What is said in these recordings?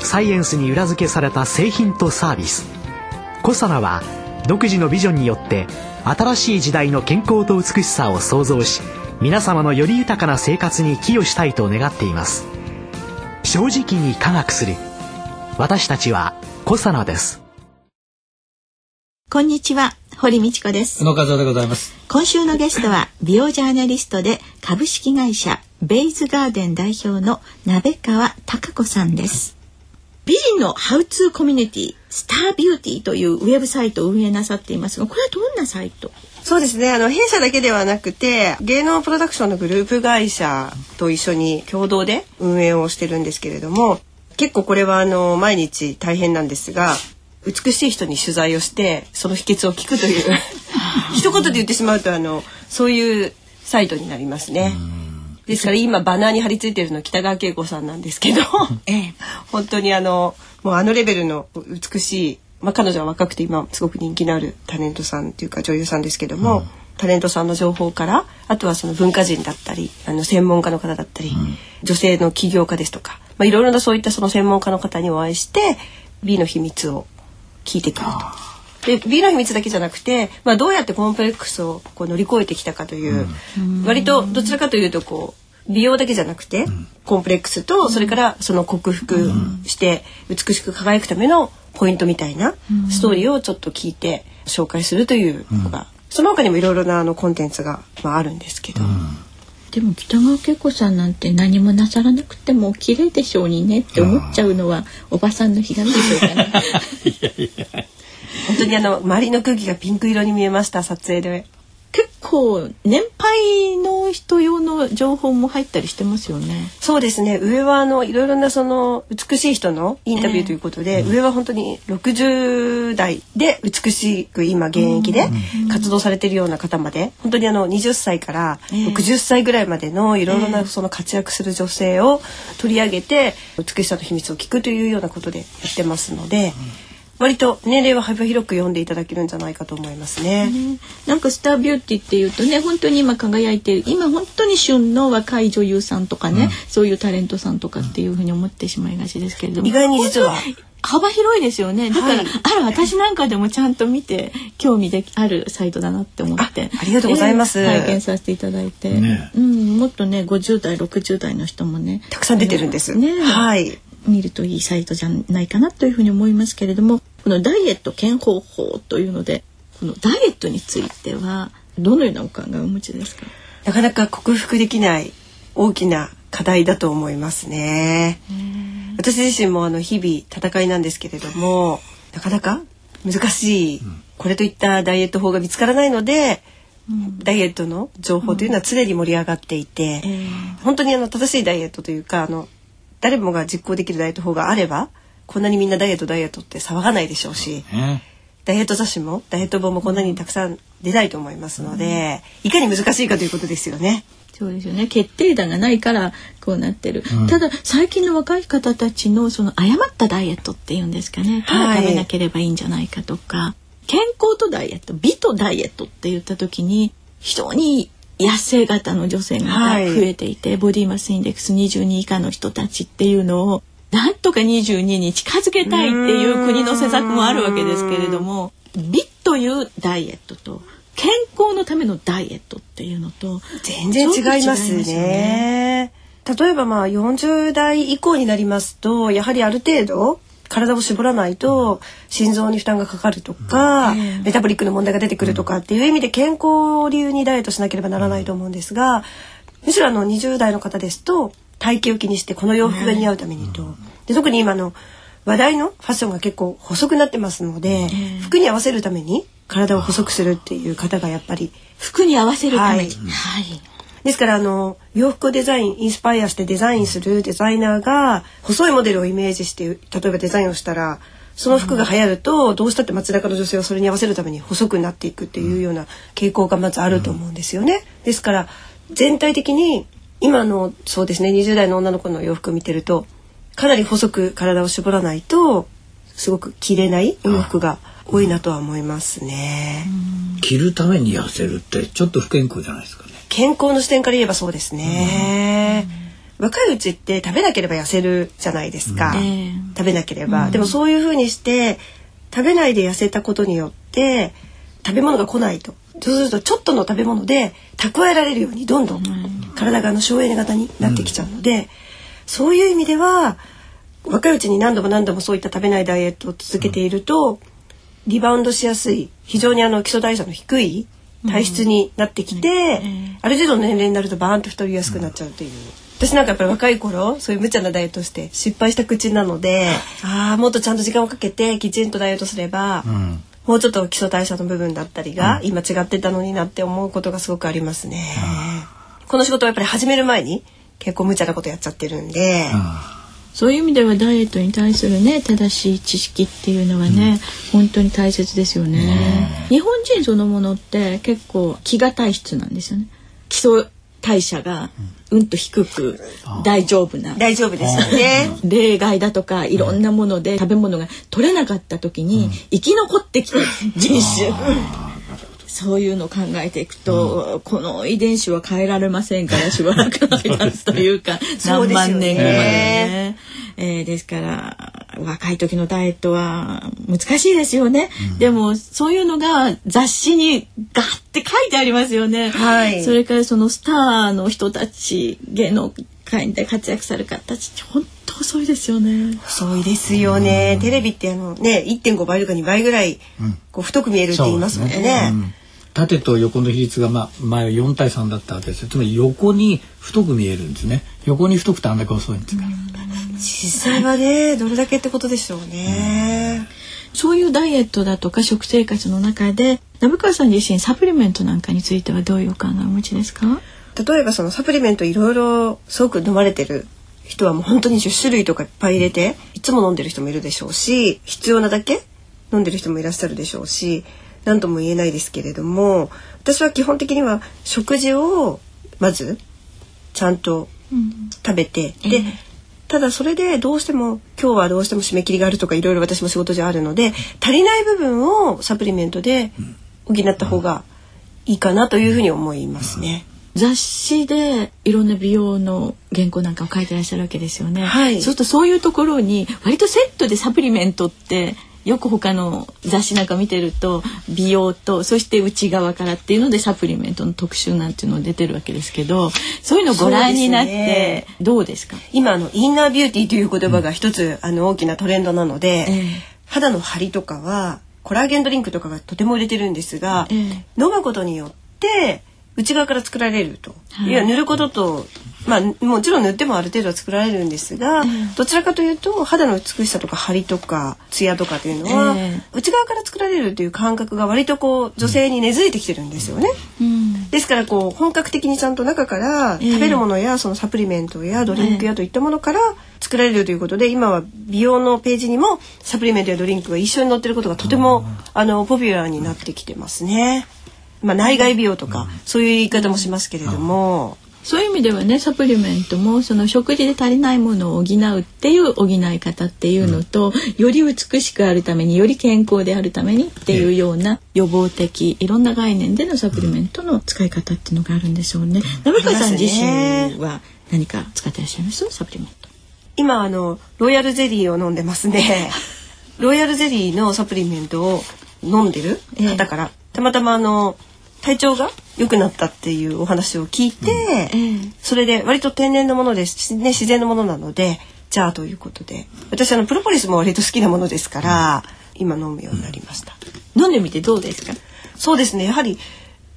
サイエンスに裏付けされた製品とサービス。コサナは独自のビジョンによって新しい時代の健康と美しさを創造し皆様のより豊かな生活に寄与したいと願っています。正直に科学する。私たちはコサナです。こんにちは堀道子です。宇野和夫でございます。今週のゲストは美容ジャーナリストで株式会社ベイズガーデン代表の鍋川貴子さんです美人のハウツーコミュニティスタービューティーというウェブサイトを運営なさっていますがこれはどんなサイト？そうですねあの弊社だけではなくて芸能プロダクションのグループ会社と一緒に共同で運営をしてるんですけれども結構これはあの毎日大変なんですが美しい人に取材をしてその秘訣を聞くという 一言で言ってしまうとあのそういうサイトになりますね。ですから今バナーに貼り付いてるの北川景子さんなんですけど、ええ、本当にあのもうあのレベルの美しい、まあ、彼女は若くて今すごく人気のあるタレントさんというか女優さんですけども、うん、タレントさんの情報からあとはその文化人だったりあの専門家の方だったり、うん、女性の起業家ですとか、まあ、いろいろなそういったその専門家の方にお会いして美の秘密を聞いてくると。で美の秘密だけじゃなくて、まあ、どうやってコンプレックスをこう乗り越えてきたかという、うん、割とどちらかというとこう美容だけじゃなくて、うん、コンプレックスとそれからその克服して美しく輝くためのポイントみたいなストーリーをちょっと聞いて紹介するというのが、うん、その他にもいろいろなあのコンテンツが、まあ、あるんですけど。でも北川景子さんなんて何もなさらなくても綺麗でしょうにねって思っちゃうのはおばさんの悲願でしょうかね。いやいや本当にあの周りの空気がピンク色に見えました撮影で。結構年配の人用の情報も入ったりしてますよね。そうですね。上はあのいろいろなその美しい人のインタビューということで、えー、上は本当に60代で美しく今現役で活動されているような方まで、本当にあの20歳から60歳ぐらいまでのいろいろなその活躍する女性を取り上げて美しさの秘密を聞くというようなことでやってますので。うん割と年齢は幅広く読んでいただけるんじゃないかと思いますね。ねなんかスタービューティーっていうとね本当に今輝いてる今本当に旬の若い女優さんとかね、うん、そういうタレントさんとかっていうふうに思ってしまいがちですけれども。意外に実は。幅広いですよね。だから、はい、ある私なんかでもちゃんと見て興味であるサイトだなって思って。ありがとうございます、えー、拝見させていただいて、ね、うん。もっとね50代60代の人もねたくさん出てるんです。ね。はい。見るといいサイトじゃないかなというふうに思いますけれどもこのダイエット健方法というのでこのダイエットについてはどのようなお考えをお持ちですか？なかなか克服できない大きな課題だと思いますね。私自身もあの日々戦いなんですけれどもなかなか難しい、これといったダイエット法が見つからないので、うん、ダイエットの情報というのは常に盛り上がっていて、うん、本当にあの正しいダイエットというかあの誰もが実行できるダイエット法があればこんなにみんなダイエットダイエットって騒がないでしょうし、ダイエット雑誌もダイエット本もこんなにたくさん出ないと思いますので、いかに難しいかということですよね。そうですよね。決定打がないからこうなってる、うん、ただ最近の若い方たちのその誤ったダイエットっていうんですかね。ただ食べなければいいんじゃないかとか、はい、健康とダイエット美とダイエットって言った時に非常に痩せ型の女性が増えていて、はい、ボディマスインデックス22以下の人たちっていうのをなんとか22に近づけたいっていう国の施策もあるわけですけれども美というダイエットと健康のためのダイエットっていうのと全然違いますね。例えばまあ40代以降になりますとやはりある程度体を絞らないと心臓に負担がかかるとか、メタボリックの問題が出てくるとかっていう意味で健康流にダイエットしなければならないと思うんですがむしろあの20代の方ですと体型を気にしてこの洋服が似合うためにと。で特に今の話題のファッションが結構細くなってますので、服に合わせるために体を細くするっていう方がやっぱり服に合わせるために、はい、ですからあの洋服デザインインスパイアしてデザインするデザイナーが細いモデルをイメージして例えばデザインをしたらその服が流行るとどうしたって街中の女性はそれに合わせるために細くなっていくっていうような傾向がまずあると思うんですよね。ですから全体的に今のそうですね20代の女の子の洋服を見てるとかなり細く体を絞らないとすごく着れないお洋服が多いなとは思いますね。着るために痩せるってちょっと不健康じゃないですかね。健康の視点から言えばそうですね。若いうちって食べなければ痩せるじゃないですか。うん、食べなければ、うん、でもそういうふうにして食べないで痩せたことによって食べ物が来ないと。そうするとちょっとの食べ物で蓄えられるようにどんどん体があの省エネ型になってきちゃうので、うん、そういう意味では若いうちに何度も何度もそういった食べないダイエットを続けていると、リバウンドしやすい非常にあの基礎代謝の低い体質になってきて、ある程度の年齢になるとバーンと太りやすくなっちゃうという。私なんかやっぱり若い頃そういう無茶なダイエットして失敗した口なのでああもっとちゃんと時間をかけてきちんとダイエットすれば、うん、もうちょっと基礎代謝の部分だったりが、うん、今違ってたのになって思うことがすごくありますね。この仕事はやっぱり始める前に結構無茶なことやっちゃってるんで。そういう意味ではダイエットに対するね正しい知識っていうのはね、うん、本当に大切ですよね。日本人そのものって結構気が体質なんですよね。基礎代謝がうん。と低く大丈夫な。大丈夫ですよね。例外だとかいろんなもので食べ物が取れなかった時に生き残ってきた人種そういうのを考えていくと、うん、この遺伝子は変えられませんから しばらくの間というか 何万年後までね。えー、ですから若い時のダイエットは難しいですよね、うん、でもそういうのが雑誌にガッて書いてありますよね、はい、それからそのスターの人たち芸能界で活躍される方たち本当遅いですよね。遅いですよね、うん、テレビってあのね1.5倍とか2倍ぐらいこう太く見えるって言いますもんね、ね縦と横の比率が、まあ、前は4対3だったわけですよ。つまり横に太く見えるんですね。横に太くてあんだけ遅いんですから実際はねどれだけってことでしょうね、うん、そういうダイエットだとか食生活の中で信川さん自身サプリメントなんかについてはどういうお考えをお持ちですか？例えばそのサプリメントいろいろすごく飲まれてる人はもう本当に10種類とかいっぱい入れていつも飲んでる人もいるでしょうし必要なだけ飲んでる人もいらっしゃるでしょうし何とも言えないですけれども私は基本的には食事をまずちゃんと食べて、うん、で、えー、ただそれでどうしても今日はどうしても締め切りがあるとかいろいろ私も仕事じゃあるので足りない部分をサプリメントで補った方がいいかなというふうに思いますね。雑誌でいろんな美容の原稿なんかを書いてらっしゃるわけですよね。はい、そうするとそういうところに割とセットでサプリメントってよく他の雑誌なんか見てると美容とそして内側からっていうのでサプリメントの特集なんていうの出てるわけですけどそういうのご覧になってどうですか、ね、今あのインナービューティーという言葉が一つ、あの大きなトレンドなので、えー、肌の張りとかはコラーゲンドリンクとかがとても売れてるんですが、えー、飲むことによって内側から作られると、はい、いや塗ることとまあもちろん塗ってもある程度は作られるんですが、どちらかというと肌の美しさとか張りとかツヤとかというのは、えー、内側から作られるという感覚が割とこう女性に根付いてきてるんですよね。うん、ですからこう本格的にちゃんと中から食べるものやそのサプリメントやドリンクやといったものから作られるということで今は美容のページにもサプリメントやドリンクが一緒に載ってることがとてもあのポピュラーになってきてますね。まあ、内外美容とか、そういう言い方もしますけれども。そういう意味ではねサプリメントもその食事で足りないものを補うっていう補い方っていうのと、うん、より美しくあるためにより健康であるためにっていうような予防的いろんな概念でのサプリメントの使い方っていうのがあるんでしょうね。うん、川さん自身は何か使ってらっしゃいます？サプリメント今あのロイヤルゼリーを飲んでますね。ロイヤルゼリーのサプリメントを飲んでる方から、たまたまあの体調が良くなったっていうお話を聞いて、うん、それで割と天然のものです、ね、自然のものなのでじゃあということで私あのプロポリスも割と好きなものですから、うん、今飲むようになりました、うん、飲んでみてどうですか？そうですねやはり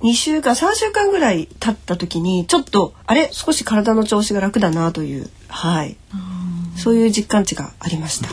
2週間3週間ぐらい経った時にちょっとあれ？少し体の調子が楽だなというはい。そういう実感値がありました。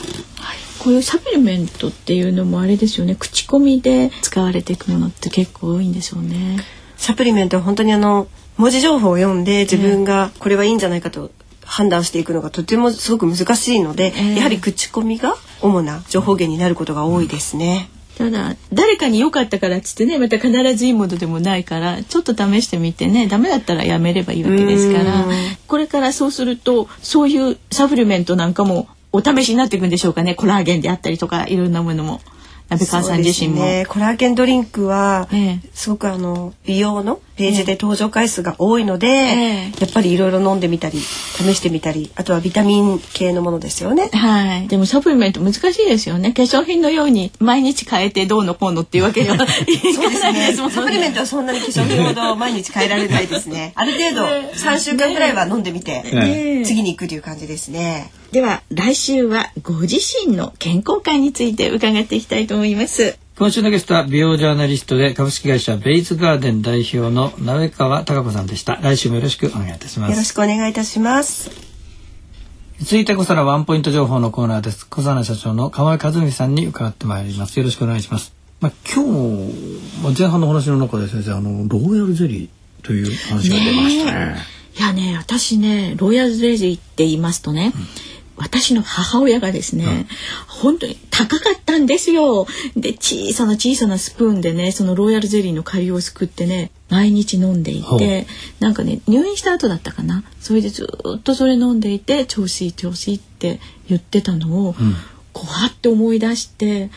はいこういうサプリメントっていうのもあれですよね口コミで使われていくものって結構多いんでしょうね。サプリメントは本当にあの文字情報を読んで自分がこれはいいんじゃないかと判断していくのがとてもすごく難しいので、えー、やはり口コミが主な情報源になることが多いですね。ただ誰かに良かったからっつってねまた必ずいいものでもないからちょっと試してみてねダメだったらやめればいいわけですからこれからそうするとそういうサプリメントなんかもお試しになっていくんでしょうかね。コラーゲンであったりとかいろんなものも。鍋川さん自身も、ね、コラーゲンドリンクは、ええ、すごくあの美容のページで登場回数が多いので、え、やっぱりいろいろ飲んでみたり試してみたりあとはビタミン系のものですよね。はい。でもサプリメント難しいですよね。化粧品のように毎日変えてどうのこうのっていうわけには いかないですもんね。サプリメントはそんなに化粧品ほど 毎日変えられないですね。ある程度3週間ぐらいは飲んでみて、次に行くという感じですね。では来週はご自身の健康観について伺っていきたいと思います今週のゲストは美容ジャーナリストで株式会社ベイズガーデン代表の鍋川貴子さんでした。来週もよろしくお願いいたします。よろしくお願いいたします。続いて小皿ワンポイント情報のコーナーです。小皿社長の河合和美さんに伺ってまいります。よろしくお願いします。まあ、今日、まあ、前半の話の中で先生あのローヤルゼリーという話が出ましたね。いやね私ねローヤルゼリーって言いますとね、うん私の母親がですね、うん、本当に高かったんですよ。で小さな小さなスプーンでねそのロイヤルゼリーの顆粒をすくってね毎日飲んでいてなんかね入院した後だったかな。それでずっとそれ飲んでいて調子いい調子いいって言ってたのを、うん、こうはって思い出して、うん、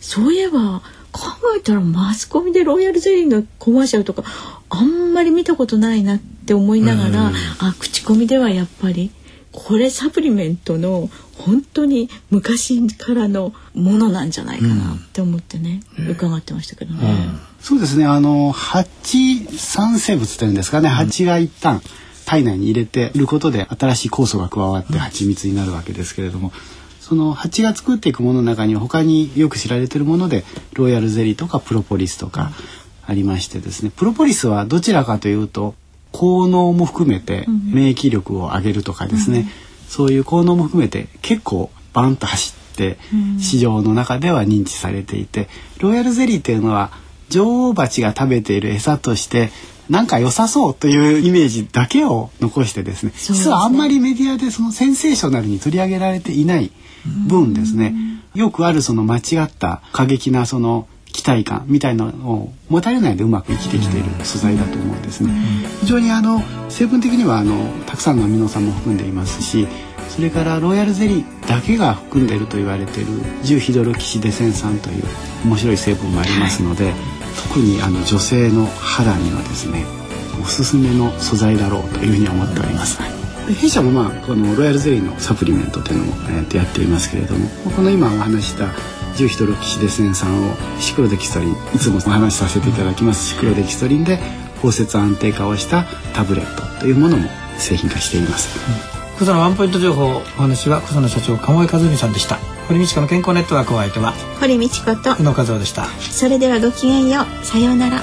そういえば考えたらマスコミでロイヤルゼリーのコマーシャルとかあんまり見たことないなって思いながら、あ口コミではやっぱりこれサプリメントの本当に昔からのものなんじゃないかなって思ってね、うん、伺ってましたけどね。うん、そうですねあの蜂酸生物というんですかね蜂が一旦体内に入れていることで新しい酵素が加わって蜂蜜になるわけですけれども。その蜂が作っていくものの中には他によく知られているものでロイヤルゼリーとかプロポリスとかありましてですねプロポリスはどちらかというと効能も含めて免疫力を上げるとかですね、うん、そういう効能も含めて結構バンと走って市場の中では認知されていてロイヤルゼリーっていうのは女王蜂が食べている餌としてなんか良さそうというイメージだけを残してですね、ね、実はあんまりメディアでそのセンセーショナルに取り上げられていない分ですね、よくあるその間違った過激なその期待感みたいなのを持たれないでうまく生きてきている素材だと思うんですね。非常にあの成分的にはあのたくさんのアミノ酸も含んでいますしそれからロイヤルゼリーだけが含んでいると言われている重ヒドロキシデセン酸という面白い成分もありますので、特にあの女性の肌にはですねおすすめの素材だろうというふうに思っております。弊社もまあこのロイヤルゼリーのサプリメントというのも、えー、とやっていますけれどもこの今お話した重ヒドロキシデセン酸をシクロデキストリンいつもお話しさせていただきます。シクロデキストリンで包摂安定化をしたタブレットというものも製品化しています。小佐のワンポイント情報お話は小佐の社長鴨井和美さんでした。堀道子の健康ネットワークお相手は堀道子と宇野和夫でした。それではごきげんよう。さようなら